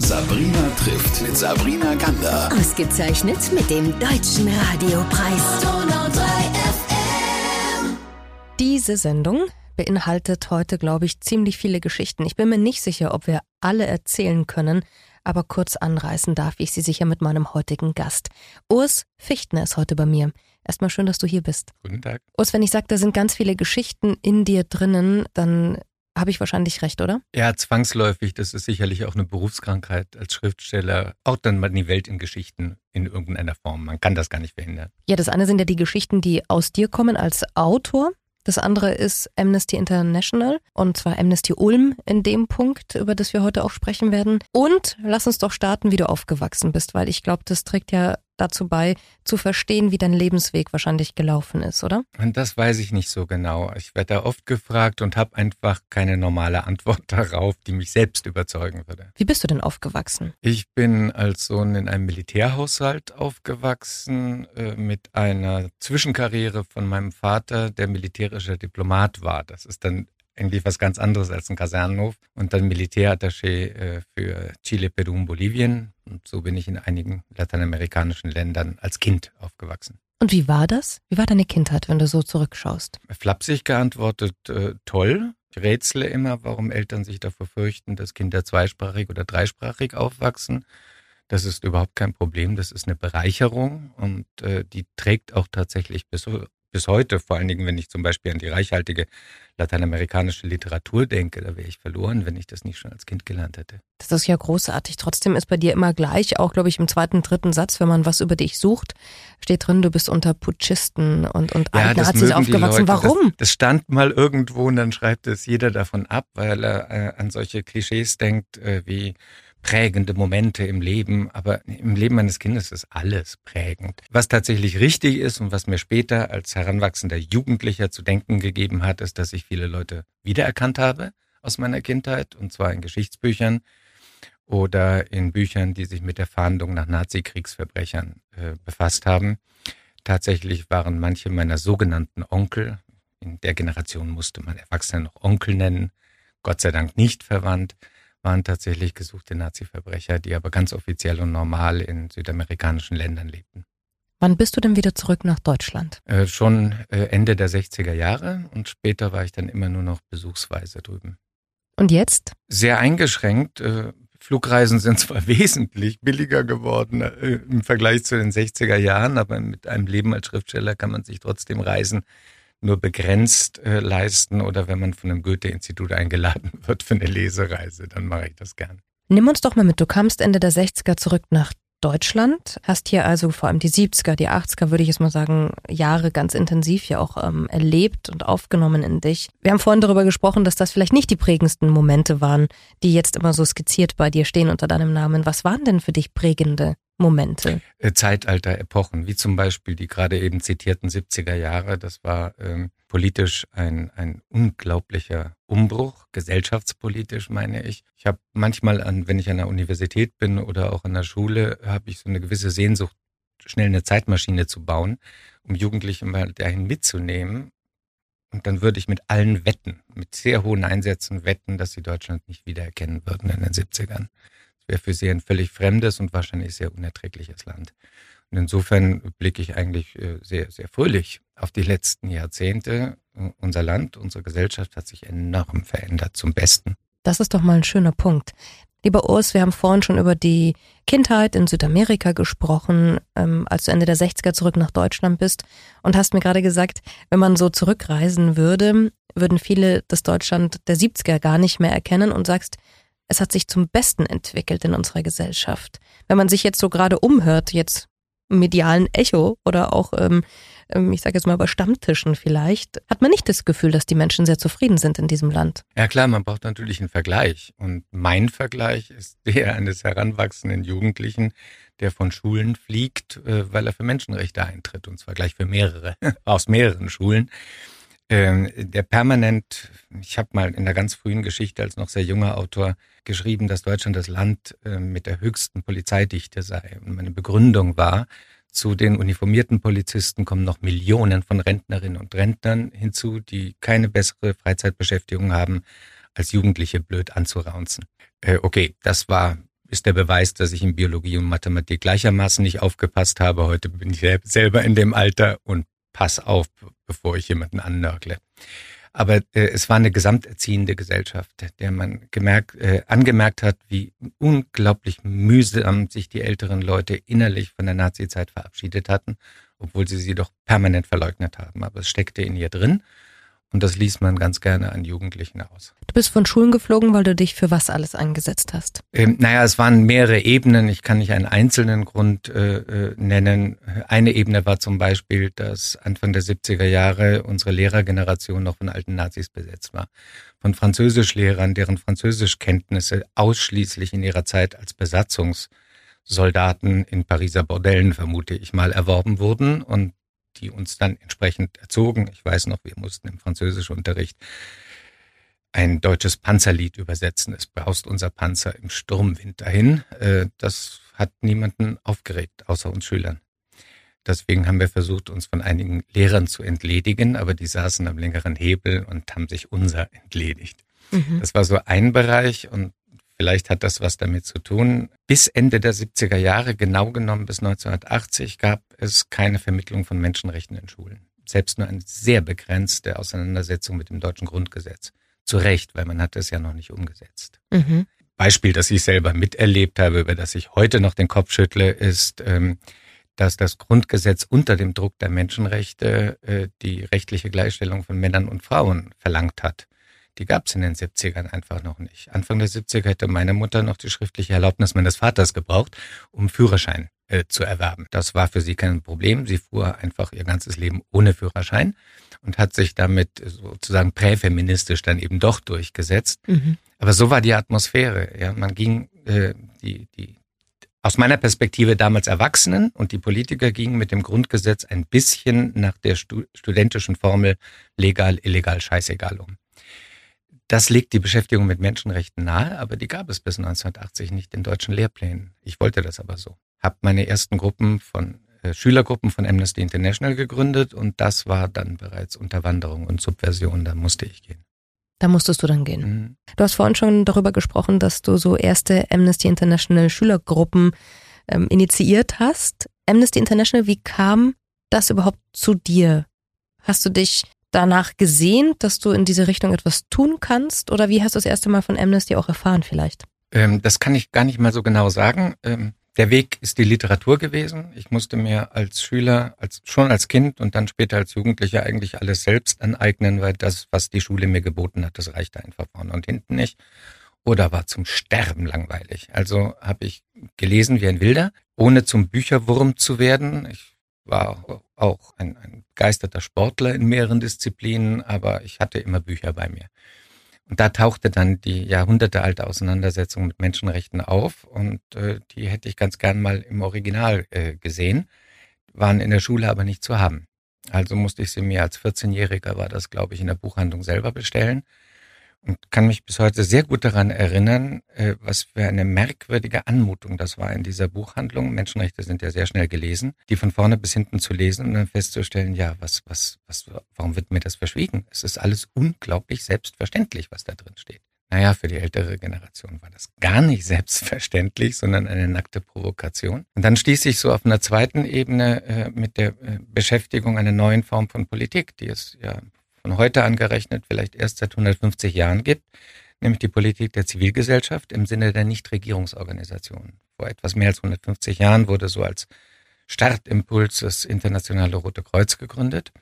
Sabrina trifft mit Sabrina Gander. Ausgezeichnet mit dem Deutschen Radiopreis. Diese Sendung beinhaltet heute, glaube ich, ziemlich viele Geschichten. Ich bin mir nicht sicher, ob wir alle erzählen können, aber kurz anreißen darf ich sie sicher mit meinem heutigen Gast. Urs Fichtner ist heute bei mir. Erstmal schön, dass du hier bist. Guten Tag. Urs, wenn ich sage, da sind ganz viele Geschichten in dir drinnen, dann habe ich wahrscheinlich recht, oder? Ja, zwangsläufig. Das ist sicherlich auch eine Berufskrankheit als Schriftsteller. Auch dann mal die Welt in Geschichten in irgendeiner Form. Man kann das gar nicht verhindern. Ja, das eine sind ja die Geschichten, die aus dir kommen als Autor. Das andere ist Amnesty International und zwar Amnesty Ulm in dem Punkt, über das wir heute auch sprechen werden. Und lass uns doch starten, wie du aufgewachsen bist, weil ich glaube, das trägt ja dazu bei, zu verstehen, wie dein Lebensweg wahrscheinlich gelaufen ist, oder? Und das weiß ich nicht so genau. Ich werde da oft gefragt und habe einfach keine normale Antwort darauf, die mich selbst überzeugen würde. Wie bist du denn aufgewachsen? Ich bin als Sohn in einem Militärhaushalt aufgewachsen, äh, mit einer Zwischenkarriere von meinem Vater, der militärischer Diplomat war. Das ist dann eigentlich was ganz anderes als ein Kasernenhof und dann Militärattaché äh, für Chile, Peru und Bolivien. Und so bin ich in einigen lateinamerikanischen Ländern als Kind aufgewachsen. Und wie war das? Wie war deine Kindheit, wenn du so zurückschaust? Flapsig geantwortet, äh, toll. Ich rätsle immer, warum Eltern sich davor fürchten, dass Kinder zweisprachig oder dreisprachig aufwachsen. Das ist überhaupt kein Problem, das ist eine Bereicherung und äh, die trägt auch tatsächlich bis, bis heute, vor allen Dingen, wenn ich zum Beispiel an die reichhaltige lateinamerikanische Literatur denke, da wäre ich verloren, wenn ich das nicht schon als Kind gelernt hätte. Das ist ja großartig. Trotzdem ist bei dir immer gleich, auch glaube ich im zweiten, dritten Satz, wenn man was über dich sucht, steht drin, du bist unter Putschisten und, und ja, Nazis aufgewachsen. Leute. Warum? Das, das, stand mal irgendwo und dann schreibt es jeder davon ab, weil er äh, an solche Klischees denkt, äh, wie prägende Momente im Leben, aber im Leben meines Kindes ist alles prägend. Was tatsächlich richtig ist und was mir später als heranwachsender Jugendlicher zu denken gegeben hat, ist, dass ich viele Leute wiedererkannt habe aus meiner Kindheit, und zwar in Geschichtsbüchern oder in Büchern, die sich mit der Fahndung nach Nazi-Kriegsverbrechern äh, befasst haben. Tatsächlich waren manche meiner sogenannten Onkel, in der Generation musste man Erwachsene noch Onkel nennen, Gott sei Dank nicht verwandt, waren tatsächlich gesuchte Nazi-Verbrecher, die aber ganz offiziell und normal in südamerikanischen Ländern lebten. Wann bist du denn wieder zurück nach Deutschland? Äh, schon äh, Ende der 60er Jahre und später war ich dann immer nur noch besuchsweise drüben. Und jetzt? Sehr eingeschränkt. Äh, Flugreisen sind zwar wesentlich billiger geworden äh, im Vergleich zu den 60er Jahren, aber mit einem Leben als Schriftsteller kann man sich trotzdem Reisen nur begrenzt äh, leisten oder wenn man von einem Goethe-Institut eingeladen wird für eine Lesereise, dann mache ich das gern. Nimm uns doch mal mit. Du kamst Ende der 60er zurück nach Deutschland, hast hier also vor allem die 70er, die 80er, würde ich jetzt mal sagen, Jahre ganz intensiv ja auch ähm, erlebt und aufgenommen in dich. Wir haben vorhin darüber gesprochen, dass das vielleicht nicht die prägendsten Momente waren, die jetzt immer so skizziert bei dir stehen unter deinem Namen. Was waren denn für dich prägende Momente? Äh, Zeitalter, Epochen, wie zum Beispiel die gerade eben zitierten 70er Jahre. Das war ähm, politisch ein, ein unglaublicher Umbruch, gesellschaftspolitisch meine ich. Ich habe manchmal, an, wenn ich an der Universität bin oder auch an der Schule, habe ich so eine gewisse Sehnsucht, schnell eine Zeitmaschine zu bauen, um Jugendliche mal dahin mitzunehmen. Und dann würde ich mit allen wetten, mit sehr hohen Einsätzen wetten, dass sie Deutschland nicht wiedererkennen würden in den 70ern wäre für sie ein völlig fremdes und wahrscheinlich sehr unerträgliches Land. Und insofern blicke ich eigentlich äh, sehr, sehr fröhlich auf die letzten Jahrzehnte. Unser Land, unsere Gesellschaft hat sich enorm verändert zum Besten. Das ist doch mal ein schöner Punkt. Lieber Urs, wir haben vorhin schon über die Kindheit in Südamerika gesprochen, ähm, als du Ende der 60er zurück nach Deutschland bist und hast mir gerade gesagt, wenn man so zurückreisen würde, würden viele das Deutschland der 70er gar nicht mehr erkennen und sagst, es hat sich zum Besten entwickelt in unserer Gesellschaft. Wenn man sich jetzt so gerade umhört, jetzt medialen Echo oder auch, ähm, ähm ich sage jetzt mal bei Stammtischen vielleicht, hat man nicht das Gefühl, dass die Menschen sehr zufrieden sind in diesem Land. Ja klar, man braucht natürlich einen Vergleich. Und mein Vergleich ist der eines heranwachsenden Jugendlichen, der von Schulen fliegt, äh, weil er für Menschenrechte eintritt. Und zwar gleich für mehrere, aus mehreren Schulen der permanent, ich habe mal in der ganz frühen Geschichte als noch sehr junger Autor geschrieben, dass Deutschland das Land äh, mit der höchsten Polizeidichte sei. Und meine Begründung war, zu den uniformierten Polizisten kommen noch Millionen von Rentnerinnen und Rentnern hinzu, die keine bessere Freizeitbeschäftigung haben, als Jugendliche blöd anzuraunzen. Äh, okay, das war ist der Beweis, dass ich in Biologie und Mathematik gleichermaßen nicht aufgepasst habe. Heute bin ich selber in dem Alter und pass auf, bevor ich jemanden annörgle. Aber äh, es war eine gesamterziehende Gesellschaft, der man gemerkt, äh, angemerkt hat, wie unglaublich mühsam sich die älteren Leute innerlich von der Nazizeit verabschiedet hatten, obwohl sie sie doch permanent verleugnet haben. Aber es steckte in ihr drin. Und das ließ man ganz gerne an Jugendlichen aus. Du bist von Schulen geflogen, weil du dich für was alles eingesetzt hast? Ähm, naja, es waren mehrere Ebenen. Ich kann nicht einen einzelnen Grund äh, äh nennen. Eine Ebene war zum Beispiel, dass Anfang der 70er Jahre unsere Lehrergeneration noch von alten Nazis besetzt war. Von Französischlehrern, deren Französischkenntnisse ausschließlich in ihrer Zeit als Besatzungssoldaten in Pariser Bordellen, vermute ich mal, erworben wurden und die uns dann entsprechend erzogen. Ich weiß noch, wir mussten im Französischunterricht ein deutsches Panzerlied übersetzen. Es braust unser Panzer im Sturmwind dahin. Äh, das hat niemanden aufgeregt, außer uns Schülern. Deswegen haben wir versucht, uns von einigen Lehrern zu entledigen, aber die saßen am längeren Hebel und haben sich unser entledigt. Mhm. Das war so ein Bereich und Vielleicht hat das was damit zu tun. Bis Ende der 70er Jahre, genau genommen bis 1980, gab es keine Vermittlung von Menschenrechten in Schulen. Selbst nur eine sehr begrenzte Auseinandersetzung mit dem deutschen Grundgesetz. Zu Recht, weil man hat es ja noch nicht umgesetzt. Mhm. Beispiel, das ich selber miterlebt habe, über das ich heute noch den Kopf schüttle, ist, ähm, dass das Grundgesetz unter dem Druck der Menschenrechte äh, die rechtliche Gleichstellung von Männern und Frauen verlangt hat. Die gab es in den 70ern einfach noch nicht. Anfang der 70er hätte meine Mutter noch die schriftliche Erlaubnis meines Vaters gebraucht, um Führerschein äh, zu erwerben. Das war für sie kein Problem. Sie fuhr einfach ihr ganzes Leben ohne Führerschein und hat sich damit sozusagen präfeministisch dann eben doch durchgesetzt. Mhm. Aber so war die Atmosphäre. Ja, man ging äh, die die aus meiner Perspektive damals Erwachsenen und die Politiker gingen mit dem Grundgesetz ein bisschen nach der studentischen Formel legal, illegal, scheißegal um. Das legt die Beschäftigung mit Menschenrechten nahe, aber die gab es bis 1980 nicht in deutschen Lehrplänen. Ich wollte das aber so. Hab meine ersten Gruppen von äh, Schülergruppen von Amnesty International gegründet und das war dann bereits Unterwanderung und Subversion, da musste ich gehen. Da musstest du dann gehen. Mhm. Du hast vorhin schon darüber gesprochen, dass du so erste Amnesty International Schülergruppen ähm, initiiert hast. Amnesty International, wie kam das überhaupt zu dir? Hast du dich danach gesehen, dass du in diese Richtung etwas tun kannst? Oder wie hast du das erste Mal von Amnesty auch erfahren vielleicht? Ähm, das kann ich gar nicht mal so genau sagen. Ähm, der Weg ist die Literatur gewesen. Ich musste mir als Schüler, als, schon als Kind und dann später als Jugendlicher eigentlich alles selbst aneignen, weil das, was die Schule mir geboten hat, das reichte einfach vorne und hinten nicht. Oder war zum Sterben langweilig. Also habe ich gelesen wie ein Wilder, ohne zum Bücherwurm zu werden. Ich war auch ein, ein begeisterter Sportler in mehreren Disziplinen, aber ich hatte immer Bücher bei mir. Und da tauchte dann die jahrhundertealte Auseinandersetzung mit Menschenrechten auf und äh, die hätte ich ganz gern mal im Original äh, gesehen, waren in der Schule aber nicht zu haben. Also musste ich sie mir als 14-Jähriger, war das glaube ich, in der Buchhandlung selber bestellen und kann mich bis heute sehr gut daran erinnern, äh, was für eine merkwürdige Anmutung das war in dieser Buchhandlung. Menschenrechte sind ja sehr schnell gelesen, die von vorne bis hinten zu lesen und dann festzustellen, ja, was, was, was, warum wird mir das verschwiegen? Es ist alles unglaublich selbstverständlich, was da drin steht. Naja, für die ältere Generation war das gar nicht selbstverständlich, sondern eine nackte Provokation. Und dann stieß ich so auf einer zweiten Ebene äh, mit der äh, Beschäftigung einer neuen Form von Politik, die es ja von heute angerechnet vielleicht erst seit 150 Jahren gibt, nämlich die Politik der Zivilgesellschaft im Sinne der Nichtregierungsorganisationen. Vor etwas mehr als 150 Jahren wurde so als Startimpuls das Internationale Rote Kreuz gegründet.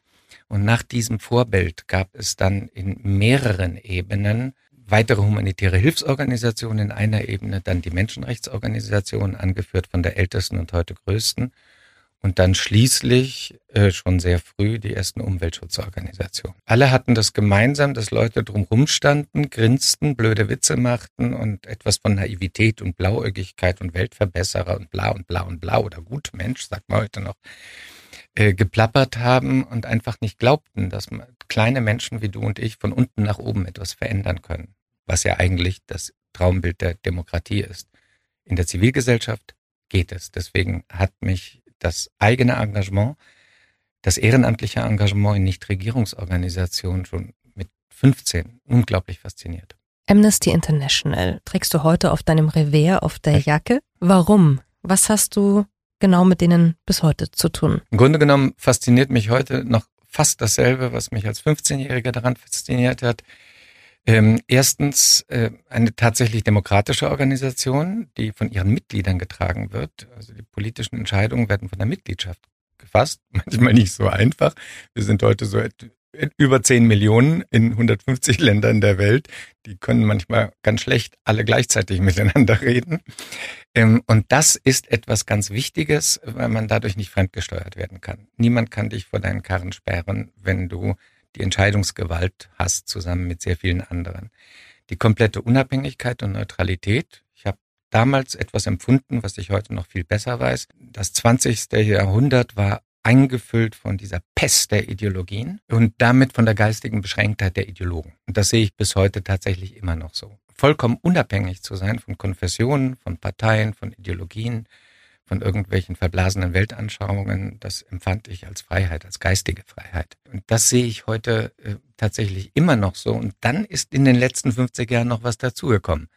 Und nach diesem Vorbild gab es dann in mehreren Ebenen weitere humanitäre Hilfsorganisationen in einer Ebene, dann die Menschenrechtsorganisationen, angeführt von der ältesten und heute größten, und dann schließlich äh, schon sehr früh die ersten Umweltschutzorganisationen. Alle hatten das gemeinsam, dass Leute drumherum standen, grinsten, blöde Witze machten und etwas von Naivität und Blauäugigkeit und Weltverbesserer und bla und bla und bla oder Gutmensch, sagt man heute noch, äh, geplappert haben und einfach nicht glaubten, dass kleine Menschen wie du und ich von unten nach oben etwas verändern können, was ja eigentlich das Traumbild der Demokratie ist. In der Zivilgesellschaft geht es. Deswegen hat mich das eigene Engagement, das ehrenamtliche Engagement in Nichtregierungsorganisationen schon mit 15 unglaublich fasziniert. Amnesty International trägst du heute auf deinem Revers auf der Jacke. Warum? Was hast du genau mit denen bis heute zu tun? Im Grunde genommen fasziniert mich heute noch fast dasselbe, was mich als 15-Jähriger daran fasziniert hat. Ähm, erstens äh, eine tatsächlich demokratische Organisation, die von ihren Mitgliedern getragen wird. Also die politischen Entscheidungen werden von der Mitgliedschaft gefasst. Manchmal nicht so einfach. Wir sind heute so über 10 Millionen in 150 Ländern der Welt. Die können manchmal ganz schlecht alle gleichzeitig miteinander reden. Ähm, und das ist etwas ganz Wichtiges, weil man dadurch nicht fremdgesteuert werden kann. Niemand kann dich vor deinen Karren sperren, wenn du die Entscheidungsgewalt hast, zusammen mit sehr vielen anderen. Die komplette Unabhängigkeit und Neutralität. Ich habe damals etwas empfunden, was ich heute noch viel besser weiß. Das 20. Jahrhundert war eingefüllt von dieser Pest der Ideologien und damit von der geistigen Beschränktheit der Ideologen. Und das sehe ich bis heute tatsächlich immer noch so. Vollkommen unabhängig zu sein von Konfessionen, von Parteien, von Ideologien, von irgendwelchen verblasenen Weltanschauungen, das empfand ich als Freiheit, als geistige Freiheit. Und das sehe ich heute äh, tatsächlich immer noch so. Und dann ist in den letzten 50 Jahren noch was dazugekommen.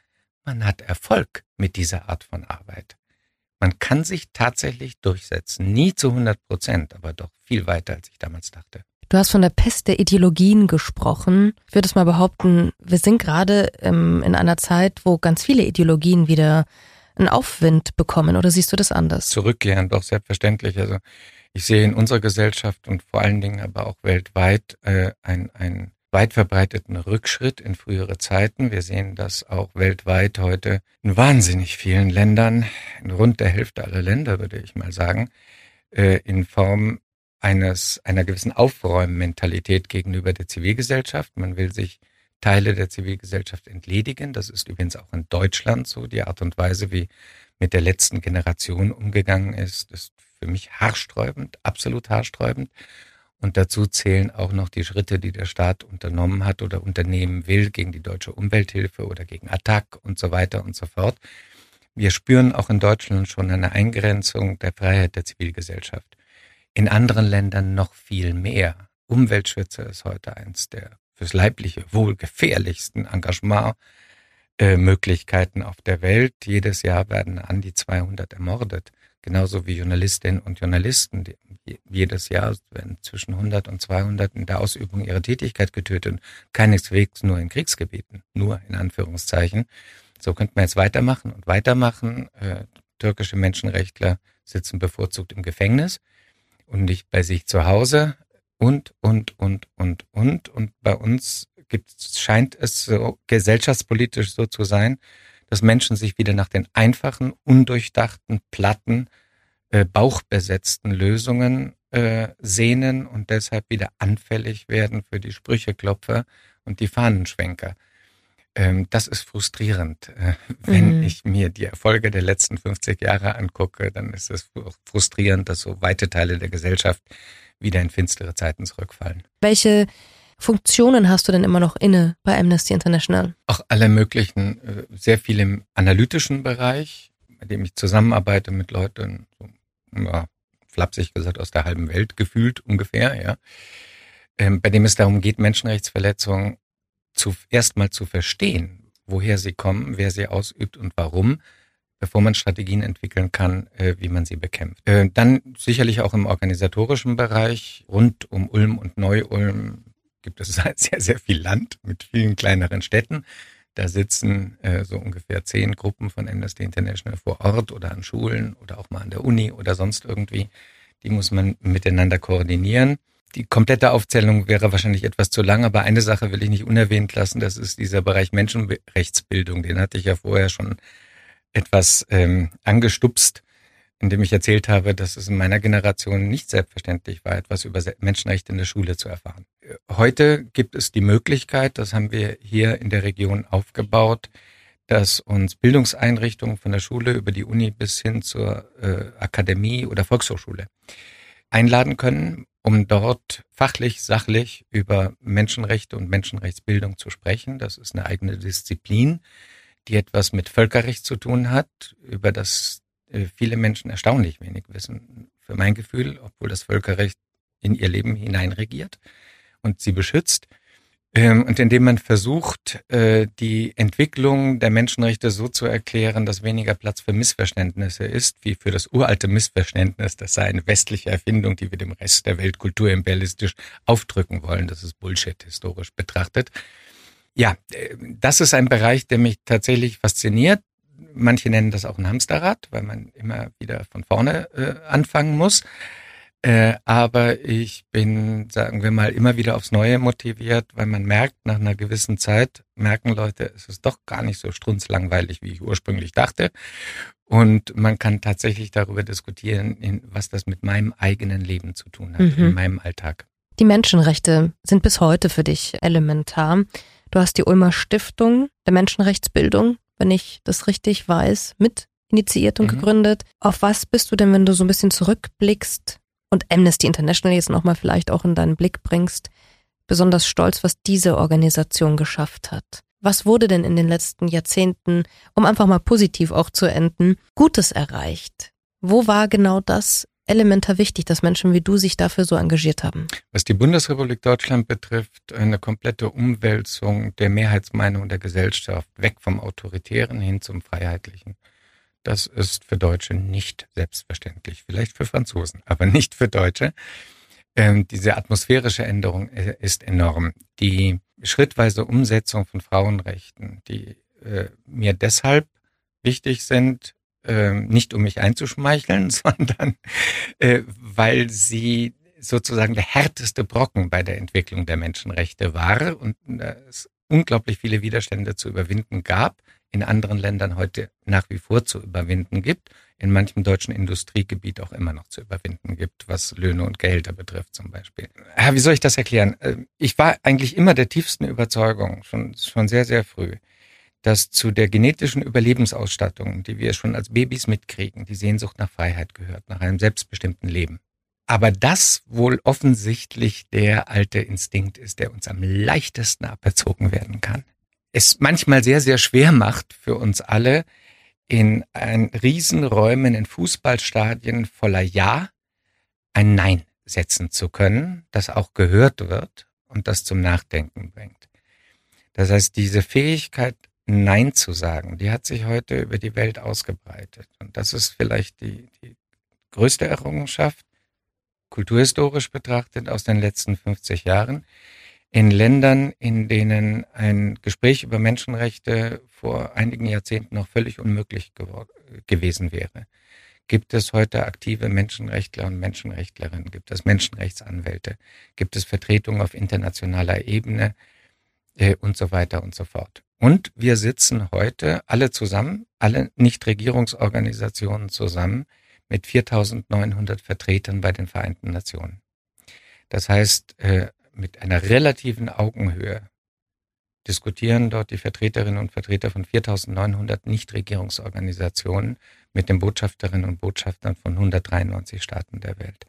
Man hat Erfolg mit dieser Art von Arbeit. Man kann sich tatsächlich durchsetzen. Nie zu 100 Prozent, aber doch viel weiter, als ich damals dachte. Du hast von der Pest der Ideologien gesprochen. Ich würde es mal behaupten, wir sind gerade ähm, in einer Zeit, wo ganz viele Ideologien wieder einen Aufwind bekommen. Oder siehst du das anders? Zurückkehren, doch selbstverständlich. Also ich sehe in unserer Gesellschaft und vor allen Dingen aber auch weltweit äh, ein, ein weit verbreiteten Rückschritt in frühere Zeiten. Wir sehen das auch weltweit heute in wahnsinnig vielen Ländern, in rund der Hälfte aller Länder, würde ich mal sagen, äh, in Form eines, einer gewissen Aufräummentalität gegenüber der Zivilgesellschaft. Man will sich Teile der Zivilgesellschaft entledigen. Das ist übrigens auch in Deutschland so. Die Art und Weise, wie mit der letzten Generation umgegangen ist, ist für mich haarsträubend, absolut haarsträubend. Und dazu zählen auch noch die Schritte, die der Staat unternommen hat oder unternehmen will gegen die deutsche Umwelthilfe oder gegen Attac und so weiter und so fort. Wir spüren auch in Deutschland schon eine Eingrenzung der Freiheit der Zivilgesellschaft. In anderen Ländern noch viel mehr. Umweltschützer ist heute eins der fürs leibliche Wohl gefährlichsten Engagementmöglichkeiten äh, auf der Welt. Jedes Jahr werden an die 200 ermordet. Genauso wie Journalistinnen und Journalisten, die jedes Jahr werden zwischen 100 und 200 in der Ausübung ihrer Tätigkeit getötet. Keineswegs nur in Kriegsgebieten, nur in Anführungszeichen. So könnte man jetzt weitermachen und weitermachen. Äh, türkische Menschenrechtler sitzen bevorzugt im Gefängnis und nicht bei sich zu Hause und, und, und, und, und. Und bei uns gibt, scheint es so gesellschaftspolitisch so zu sein, dass Menschen sich wieder nach den einfachen, undurchdachten, platten, äh, bauchbesetzten Lösungen äh, sehnen und deshalb wieder anfällig werden für die Sprücheklopfer und die Fahnenschwenker. Ähm, das ist frustrierend. Äh, wenn mhm. ich mir die Erfolge der letzten 50 Jahre angucke, dann ist es frustrierend, dass so weite Teile der Gesellschaft wieder in finstere Zeiten zurückfallen. Welche Funktionen hast du denn immer noch inne bei Amnesty International? Auch alle möglichen, äh, sehr viel im analytischen Bereich, bei dem ich zusammenarbeite mit Leuten, so ja, flapsig gesagt, aus der halben Welt gefühlt ungefähr, ja, ähm, bei dem es darum geht, Menschenrechtsverletzungen zu, erstmal zu verstehen, woher sie kommen, wer sie ausübt und warum, bevor man Strategien entwickeln kann, äh, wie man sie bekämpft. Äh, dann sicherlich auch im organisatorischen Bereich, rund um Ulm und Neu-Ulm gibt es sehr, sehr viel Land mit vielen kleineren Städten. Da sitzen äh, so ungefähr zehn Gruppen von Amnesty International vor Ort oder an Schulen oder auch mal an der Uni oder sonst irgendwie. Die muss man miteinander koordinieren. Die komplette Aufzählung wäre wahrscheinlich etwas zu lang, aber eine Sache will ich nicht unerwähnt lassen, das ist dieser Bereich Menschenrechtsbildung. Den hatte ich ja vorher schon etwas ähm, angestupst in dem ich erzählt habe, dass es in meiner Generation nicht selbstverständlich war, etwas über Menschenrechte in der Schule zu erfahren. Heute gibt es die Möglichkeit, das haben wir hier in der Region aufgebaut, dass uns Bildungseinrichtungen von der Schule über die Uni bis hin zur äh, Akademie oder Volkshochschule einladen können, um dort fachlich, sachlich über Menschenrechte und Menschenrechtsbildung zu sprechen. Das ist eine eigene Disziplin, die etwas mit Völkerrecht zu tun hat, über das äh, viele Menschen erstaunlich wenig wissen, für mein Gefühl, obwohl das Völkerrecht in ihr Leben hineinregiert und sie beschützt. Ähm, und indem man versucht, äh, die Entwicklung der Menschenrechte so zu erklären, dass weniger Platz für Missverständnisse ist, wie für das uralte Missverständnis, das sei eine westliche Erfindung, die wir dem Rest der Welt kulturimperialistisch aufdrücken wollen. Das ist Bullshit historisch betrachtet. Ja, äh, das ist ein Bereich, der mich tatsächlich fasziniert. Manche nennen das auch ein Hamsterrad, weil man immer wieder von vorne äh, anfangen muss. Äh, aber ich bin, sagen wir mal, immer wieder aufs Neue motiviert, weil man merkt, nach einer gewissen Zeit merken Leute, es ist doch gar nicht so strunzlangweilig, wie ich ursprünglich dachte. Und man kann tatsächlich darüber diskutieren, was das mit meinem eigenen Leben zu tun hat, mhm. in meinem Alltag. Die Menschenrechte sind bis heute für dich elementar. Du hast die Ulmer Stiftung der Menschenrechtsbildung, wenn ich das richtig weiß, mit initiiert und mhm. gegründet. Auf was bist du denn, wenn du so ein bisschen zurückblickst, und Amnesty International jetzt nochmal vielleicht auch in deinen Blick bringst, besonders stolz, was diese Organisation geschafft hat. Was wurde denn in den letzten Jahrzehnten, um einfach mal positiv auch zu enden, Gutes erreicht? Wo war genau das elementar wichtig, dass Menschen wie du sich dafür so engagiert haben? Was die Bundesrepublik Deutschland betrifft, eine komplette Umwälzung der Mehrheitsmeinung der Gesellschaft weg vom Autoritären hin zum Freiheitlichen. Das ist für Deutsche nicht selbstverständlich. Vielleicht für Franzosen, aber nicht für Deutsche. Ähm, diese atmosphärische Änderung äh, ist enorm. Die schrittweise Umsetzung von Frauenrechten, die äh, mir deshalb wichtig sind, äh, nicht um mich einzuschmeicheln, sondern äh, weil sie sozusagen der härteste Brocken bei der Entwicklung der Menschenrechte war und es unglaublich viele Widerstände zu überwinden gab, in anderen Ländern heute nach wie vor zu überwinden gibt, in manchem deutschen Industriegebiet auch immer noch zu überwinden gibt, was Löhne und Gehälter betrifft zum Beispiel. Ja, wie soll ich das erklären? Äh, ich war eigentlich immer der tiefsten Überzeugung, schon, schon sehr, sehr früh, dass zu der genetischen Überlebensausstattung, die wir schon als Babys mitkriegen, die Sehnsucht nach Freiheit gehört, nach einem selbstbestimmten Leben. Aber das wohl offensichtlich der alte Instinkt ist, der uns am leichtesten aberzogen werden kann es manchmal sehr, sehr schwer macht für uns alle, in ein Riesenräumen, in Fußballstadien voller Ja ein Nein setzen zu können, das auch gehört wird und das zum Nachdenken bringt. Das heißt, diese Fähigkeit, Nein zu sagen, die hat sich heute über die Welt ausgebreitet. Und das ist vielleicht die, die größte Errungenschaft, kulturhistorisch betrachtet, aus den letzten 50 Jahren in Ländern, in denen ein Gespräch über Menschenrechte vor einigen Jahrzehnten noch völlig unmöglich gewesen wäre. Gibt es heute aktive Menschenrechtler und Menschenrechtlerinnen? Gibt es Menschenrechtsanwälte? Gibt es Vertretungen auf internationaler Ebene? Äh, und so weiter und so fort. Und wir sitzen heute alle zusammen, alle Nichtregierungsorganisationen zusammen mit 4900 Vertretern bei den Vereinten Nationen. Das heißt, äh, mit einer relativen Augenhöhe diskutieren dort die Vertreterinnen und Vertreter von 4900 Nichtregierungsorganisationen mit den Botschafterinnen und Botschaftern von 193 Staaten der Welt.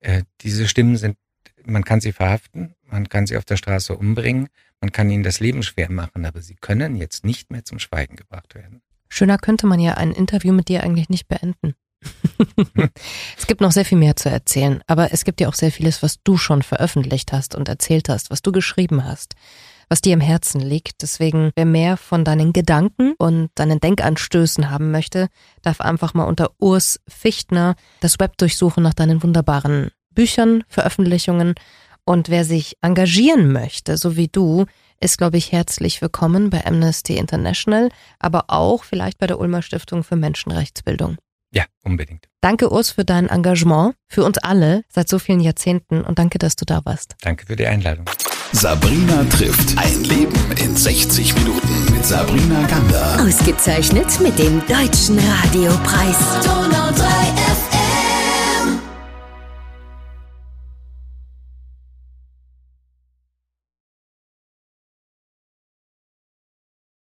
Äh, diese Stimmen sind, man kann sie verhaften, man kann sie auf der Straße umbringen, man kann ihnen das Leben schwer machen, aber sie können jetzt nicht mehr zum Schweigen gebracht werden. Schöner könnte man ja ein Interview mit dir eigentlich nicht beenden. es gibt noch sehr viel mehr zu erzählen, aber es gibt ja auch sehr vieles, was du schon veröffentlicht hast und erzählt hast, was du geschrieben hast, was dir im Herzen liegt. Deswegen, wer mehr von deinen Gedanken und deinen Denkanstößen haben möchte, darf einfach mal unter Urs Fichtner das Web durchsuchen nach deinen wunderbaren Büchern, Veröffentlichungen. Und wer sich engagieren möchte, so wie du, ist, glaube ich, herzlich willkommen bei Amnesty International, aber auch vielleicht bei der Ulmer Stiftung für Menschenrechtsbildung. Ja, unbedingt. Danke, Urs, für dein Engagement, für uns alle seit so vielen Jahrzehnten und danke, dass du da warst. Danke für die Einladung. Sabrina trifft ein Leben in 60 Minuten mit Sabrina Gander. Ausgezeichnet mit dem Deutschen Radiopreis. Donau 3